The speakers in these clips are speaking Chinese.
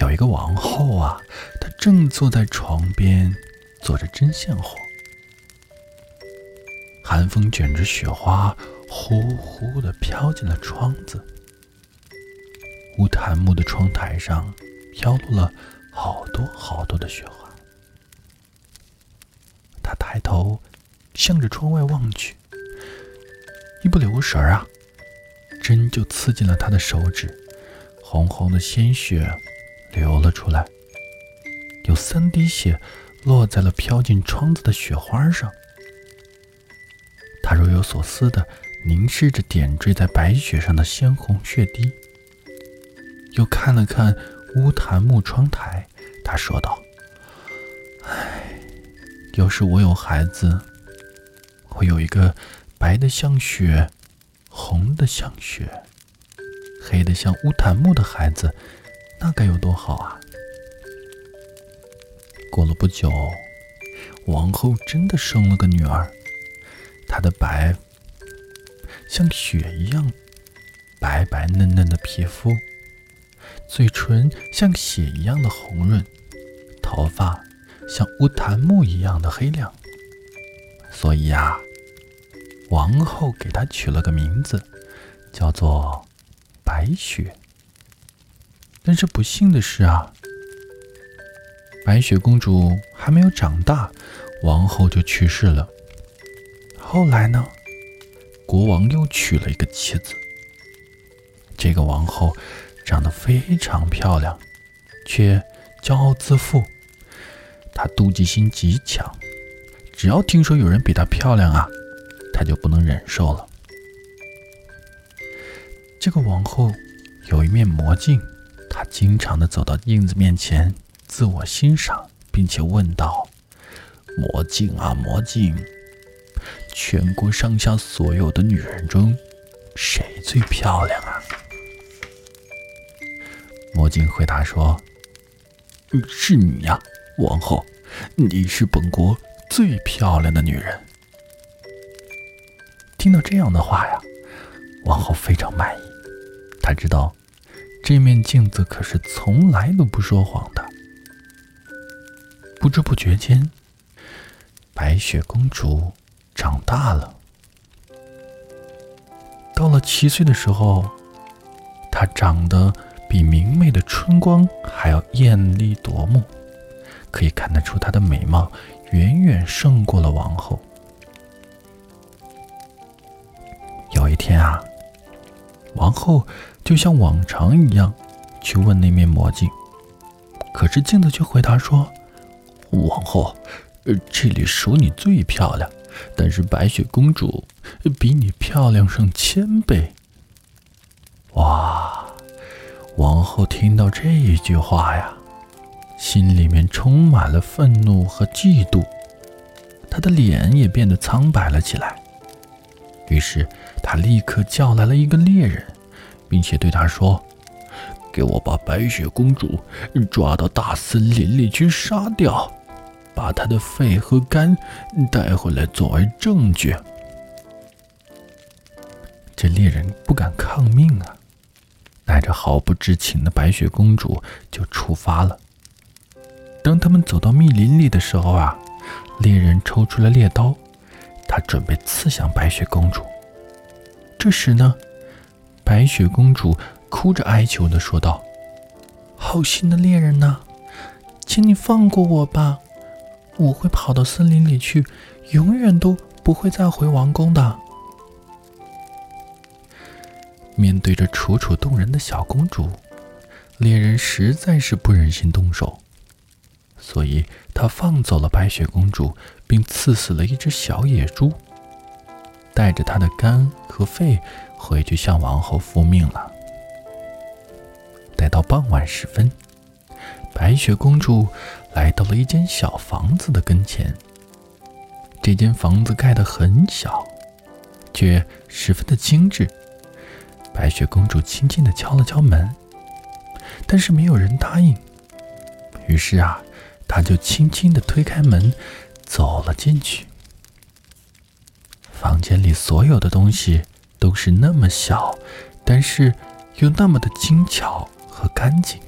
有一个王后啊，她正坐在床边做着针线活。寒风卷着雪花，呼呼的飘进了窗子。乌檀木的窗台上飘落了好多好多的雪花。他抬头向着窗外望去，一不留神啊，针就刺进了他的手指，红红的鲜血。流了出来，有三滴血落在了飘进窗子的雪花上。他若有所思地凝视着点缀在白雪上的鲜红血滴，又看了看乌檀木窗台，他说道：“唉，要是我有孩子，会有一个白的像雪、红的像雪、黑的像乌檀木的孩子。”那该有多好啊！过了不久，王后真的生了个女儿。她的白像雪一样白白嫩嫩的皮肤，嘴唇像血一样的红润，头发像乌檀木一样的黑亮。所以呀，王后给她取了个名字，叫做白雪。但是不幸的是啊，白雪公主还没有长大，王后就去世了。后来呢，国王又娶了一个妻子。这个王后长得非常漂亮，却骄傲自负。她妒忌心极强，只要听说有人比她漂亮啊，她就不能忍受了。这个王后有一面魔镜。他经常的走到镜子面前，自我欣赏，并且问道：“魔镜啊，魔镜，全国上下所有的女人中，谁最漂亮啊？”魔镜回答说：“是你呀，王后，你是本国最漂亮的女人。”听到这样的话呀，王后非常满意，她知道。这面镜子可是从来都不说谎的。不知不觉间，白雪公主长大了。到了七岁的时候，她长得比明媚的春光还要艳丽夺目，可以看得出她的美貌远远胜过了王后。有一天啊，王后。就像往常一样，去问那面魔镜，可是镜子却回答说：“王后，这里数你最漂亮，但是白雪公主比你漂亮上千倍。”哇！王后听到这一句话呀，心里面充满了愤怒和嫉妒，她的脸也变得苍白了起来。于是，他立刻叫来了一个猎人。并且对他说：“给我把白雪公主抓到大森林里去杀掉，把她的肺和肝带回来作为证据。”这猎人不敢抗命啊，带着毫不知情的白雪公主就出发了。当他们走到密林里的时候啊，猎人抽出了猎刀，他准备刺向白雪公主。这时呢？白雪公主哭着哀求的说道：“好心的猎人呐，请你放过我吧，我会跑到森林里去，永远都不会再回王宫的。”面对着楚楚动人的小公主，猎人实在是不忍心动手，所以他放走了白雪公主，并刺死了一只小野猪，带着他的肝和肺。回去向王后复命了。待到傍晚时分，白雪公主来到了一间小房子的跟前。这间房子盖得很小，却十分的精致。白雪公主轻轻地敲了敲门，但是没有人答应。于是啊，她就轻轻地推开门，走了进去。房间里所有的东西。都是那么小，但是又那么的精巧和干净。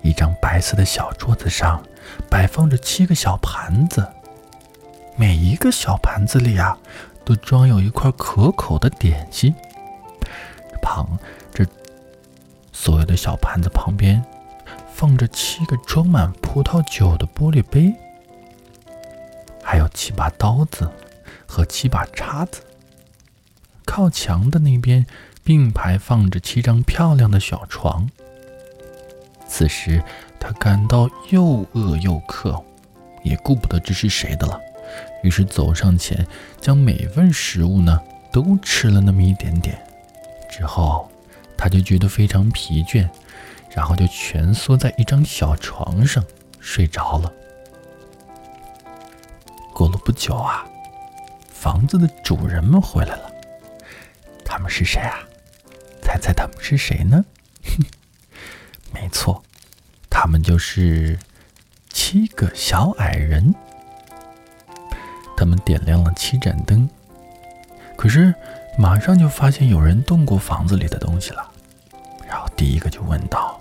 一张白色的小桌子上摆放着七个小盘子，每一个小盘子里啊，都装有一块可口的点心。旁，这所有的小盘子旁边放着七个装满葡萄酒的玻璃杯，还有七把刀子和七把叉子。靠墙的那边并排放着七张漂亮的小床。此时，他感到又饿又渴，也顾不得这是谁的了，于是走上前，将每份食物呢都吃了那么一点点。之后，他就觉得非常疲倦，然后就蜷缩在一张小床上睡着了。过了不久啊，房子的主人们回来了。他们是谁啊？猜猜他们是谁呢？哼。没错，他们就是七个小矮人。他们点亮了七盏灯，可是马上就发现有人动过房子里的东西了。然后第一个就问道：“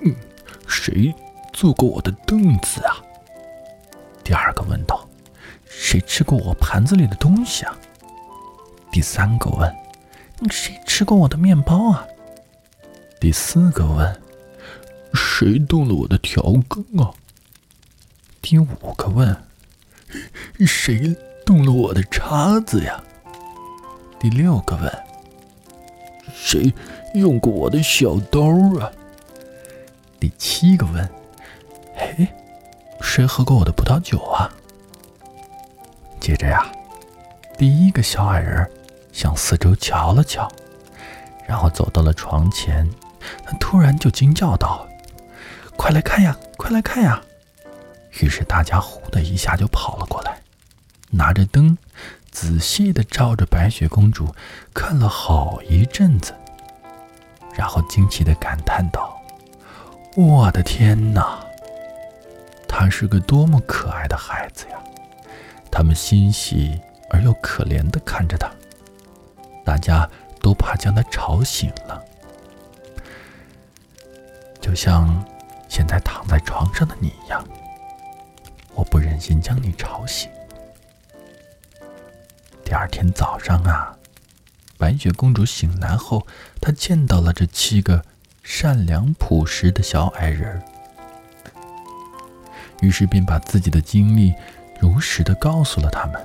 嗯，谁坐过我的凳子啊？”：“谁吃过我盘子里的东西啊？”第三个问：“谁吃过我的面包啊？”第四个问：“谁动了我的调羹啊？”第五个问：“谁动了我的叉子呀？”第六个问：“谁用过我的小刀啊？”第七个问：“嘿，谁喝过我的葡萄酒啊？”接着呀，第一个小矮人向四周瞧了瞧，然后走到了床前。他突然就惊叫道：“快来看呀，快来看呀！”于是大家呼的一下就跑了过来，拿着灯，仔细的照着白雪公主看了好一阵子，然后惊奇的感叹道：“我的天哪！她是个多么可爱的孩子呀！”他们欣喜而又可怜的看着他，大家都怕将他吵醒了。就像现在躺在床上的你一样，我不忍心将你吵醒。第二天早上啊，白雪公主醒来后，她见到了这七个善良朴实的小矮人于是便把自己的经历如实的告诉了他们。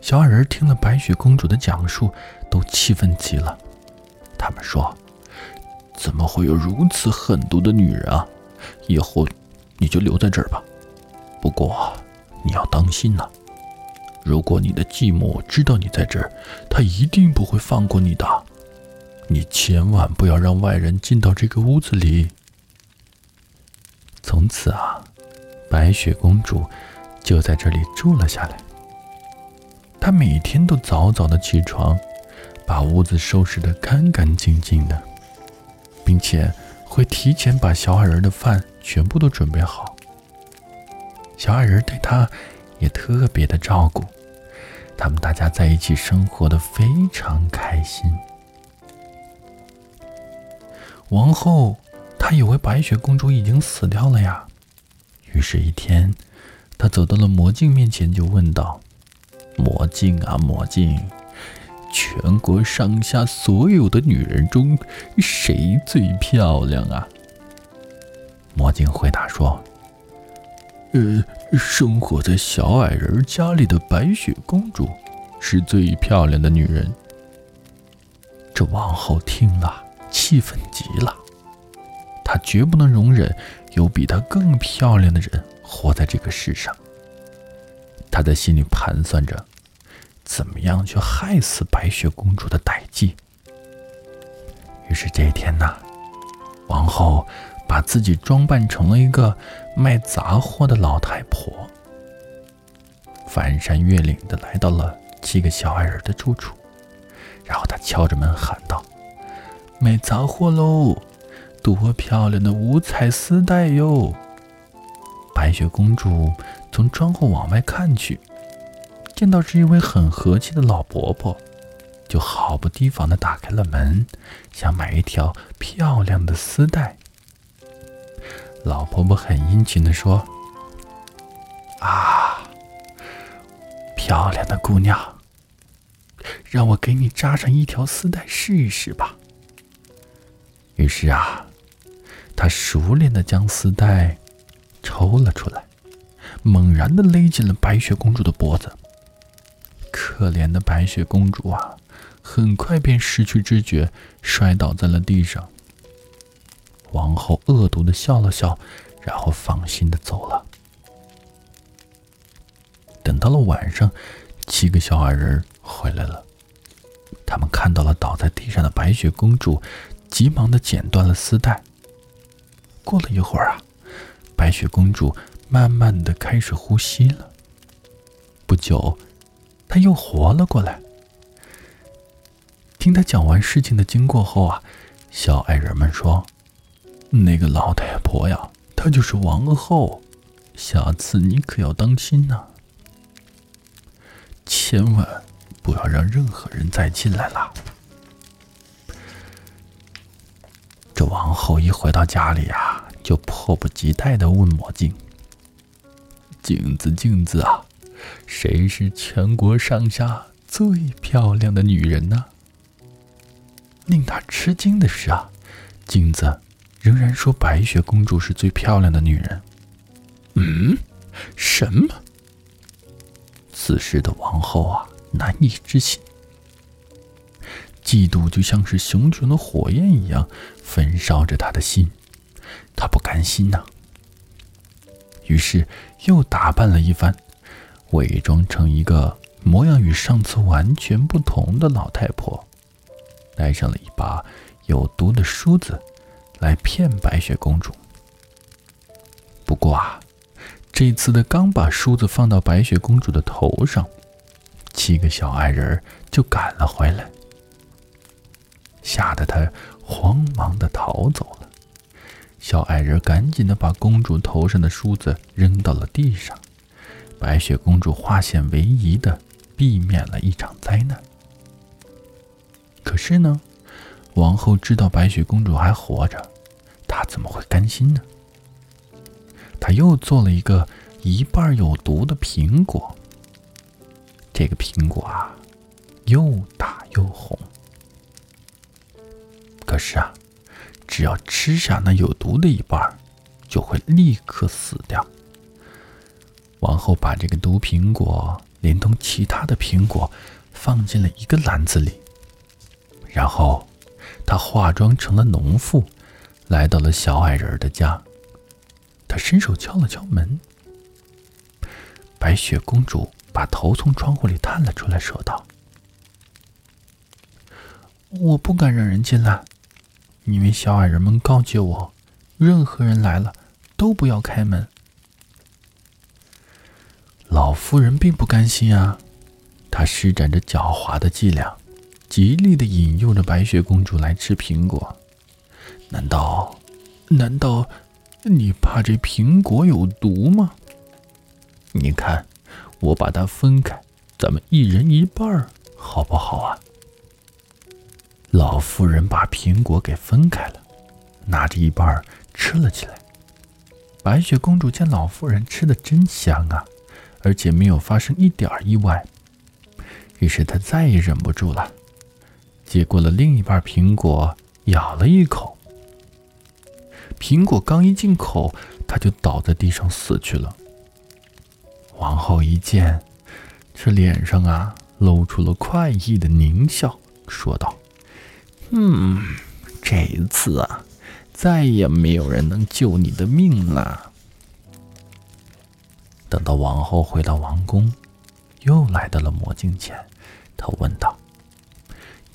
小矮人听了白雪公主的讲述，都气愤极了。他们说。怎么会有如此狠毒的女人啊！以后你就留在这儿吧。不过你要当心呐，如果你的继母知道你在这儿，她一定不会放过你的。你千万不要让外人进到这个屋子里。从此啊，白雪公主就在这里住了下来。她每天都早早的起床，把屋子收拾得干干净净的。并且会提前把小矮人的饭全部都准备好。小矮人对她也特别的照顾，他们大家在一起生活的非常开心。王后她以为白雪公主已经死掉了呀，于是，一天，他走到了魔镜面前，就问道：“魔镜啊，魔镜。”全国上下所有的女人中，谁最漂亮啊？魔镜回答说：“呃，生活在小矮人家里的白雪公主是最漂亮的女人。”这王后听了，气愤极了，她绝不能容忍有比她更漂亮的人活在这个世上。她在心里盘算着。怎么样去害死白雪公主的歹计？于是这一天呢，王后把自己装扮成了一个卖杂货的老太婆，翻山越岭的来到了七个小矮人的住处，然后她敲着门喊道：“卖杂货喽，多漂亮的五彩丝带哟！”白雪公主从窗户往外看去。见到是一位很和气的老伯伯，就就毫不提防的打开了门，想买一条漂亮的丝带。老婆婆很殷勤的说：“啊，漂亮的姑娘，让我给你扎上一条丝带试一试吧。”于是啊，他熟练的将丝带抽了出来，猛然的勒紧了白雪公主的脖子。可怜的白雪公主啊，很快便失去知觉，摔倒在了地上。王后恶毒的笑了笑，然后放心的走了。等到了晚上，七个小矮人回来了，他们看到了倒在地上的白雪公主，急忙的剪断了丝带。过了一会儿啊，白雪公主慢慢的开始呼吸了。不久。她又活了过来。听他讲完事情的经过后啊，小矮人们说：“那个老太婆呀，她就是王后，下次你可要当心呐，千万不要让任何人再进来了。”这王后一回到家里啊，就迫不及待的问魔镜：“镜子，镜子啊！”谁是全国上下最漂亮的女人呢？令他吃惊的是啊，镜子仍然说白雪公主是最漂亮的女人。嗯，什么？此时的王后啊，难以置信，嫉妒就像是熊熊的火焰一样焚烧着他的心，他不甘心呐，于是又打扮了一番。伪装成一个模样与上次完全不同的老太婆，带上了一把有毒的梳子，来骗白雪公主。不过啊，这次的刚把梳子放到白雪公主的头上，七个小矮人就赶了回来，吓得她慌忙的逃走了。小矮人赶紧的把公主头上的梳子扔到了地上。白雪公主化险为夷的避免了一场灾难。可是呢，王后知道白雪公主还活着，她怎么会甘心呢？她又做了一个一半有毒的苹果。这个苹果啊，又大又红。可是啊，只要吃下那有毒的一半，就会立刻死掉。王后把这个毒苹果连同其他的苹果放进了一个篮子里，然后她化妆成了农妇，来到了小矮人的家。她伸手敲了敲门，白雪公主把头从窗户里探了出来，说道：“我不敢让人进来，因为小矮人们告诫我，任何人来了都不要开门。”老妇人并不甘心啊，她施展着狡猾的伎俩，极力的引诱着白雪公主来吃苹果。难道，难道你怕这苹果有毒吗？你看，我把它分开，咱们一人一半，好不好啊？老妇人把苹果给分开了，拿着一半吃了起来。白雪公主见老妇人吃的真香啊！而且没有发生一点意外，于是她再也忍不住了，接过了另一半苹果，咬了一口。苹果刚一进口，他就倒在地上死去了。王后一见，这脸上啊露出了快意的狞笑，说道：“嗯，这一次啊，再也没有人能救你的命了。”等到王后回到王宫，又来到了魔镜前，她问道：“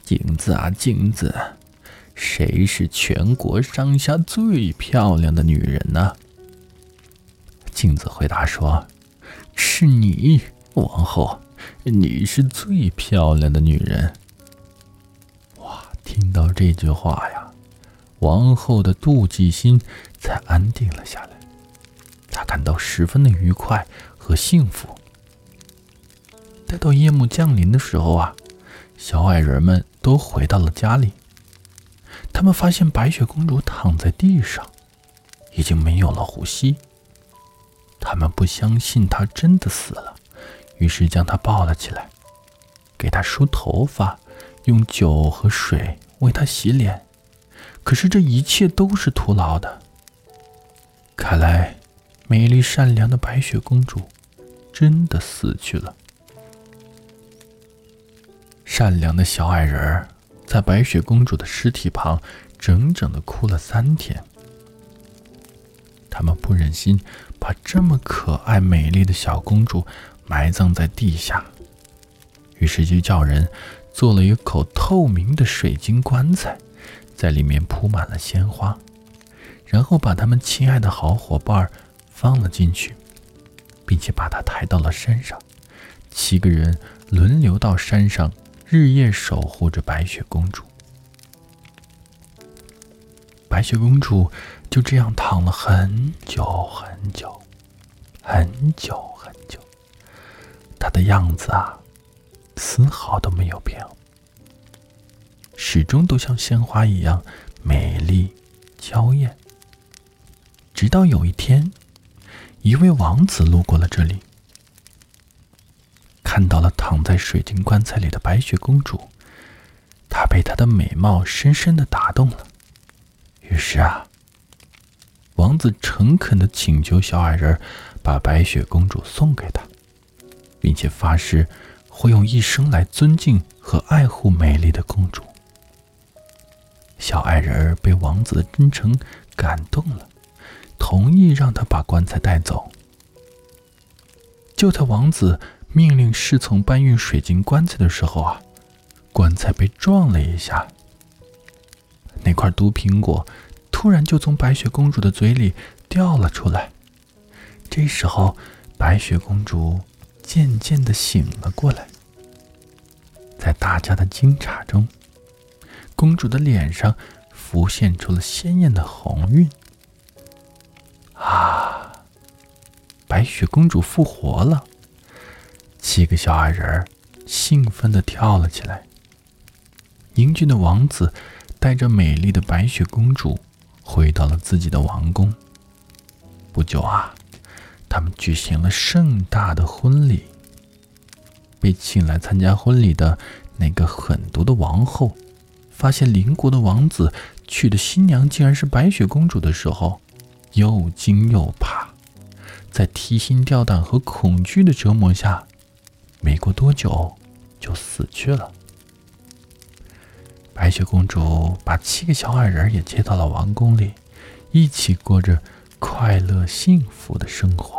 镜子啊，镜子，谁是全国上下最漂亮的女人呢？”镜子回答说：“是你，王后，你是最漂亮的女人。”听到这句话呀，王后的妒忌心才安定了下来。她感到十分的愉快和幸福。待到夜幕降临的时候啊，小矮人们都回到了家里。他们发现白雪公主躺在地上，已经没有了呼吸。他们不相信她真的死了，于是将她抱了起来，给她梳头发，用酒和水为她洗脸。可是这一切都是徒劳的。看来，美丽善良的白雪公主真的死去了。善良的小矮人儿。在白雪公主的尸体旁，整整的哭了三天。他们不忍心把这么可爱美丽的小公主埋葬在地下，于是就叫人做了一口透明的水晶棺材，在里面铺满了鲜花，然后把他们亲爱的好伙伴放了进去，并且把他抬到了山上。七个人轮流到山上。日夜守护着白雪公主，白雪公主就这样躺了很久很久，很久很久。她的样子啊，丝毫都没有变，始终都像鲜花一样美丽娇艳。直到有一天，一位王子路过了这里。看到了躺在水晶棺材里的白雪公主，他被她的美貌深深的打动了。于是啊，王子诚恳的请求小矮人把白雪公主送给他，并且发誓会用一生来尊敬和爱护美丽的公主。小矮人被王子的真诚感动了，同意让他把棺材带走。就在王子。命令侍从搬运水晶棺材的时候啊，棺材被撞了一下，那块毒苹果突然就从白雪公主的嘴里掉了出来。这时候，白雪公主渐渐的醒了过来，在大家的惊诧中，公主的脸上浮现出了鲜艳的红晕。啊，白雪公主复活了！七个小矮人兴奋地跳了起来。英俊的王子带着美丽的白雪公主回到了自己的王宫。不久啊，他们举行了盛大的婚礼。被请来参加婚礼的那个狠毒的王后，发现邻国的王子娶的新娘竟然是白雪公主的时候，又惊又怕，在提心吊胆和恐惧的折磨下。没过多久，就死去了。白雪公主把七个小矮人也接到了王宫里，一起过着快乐幸福的生活。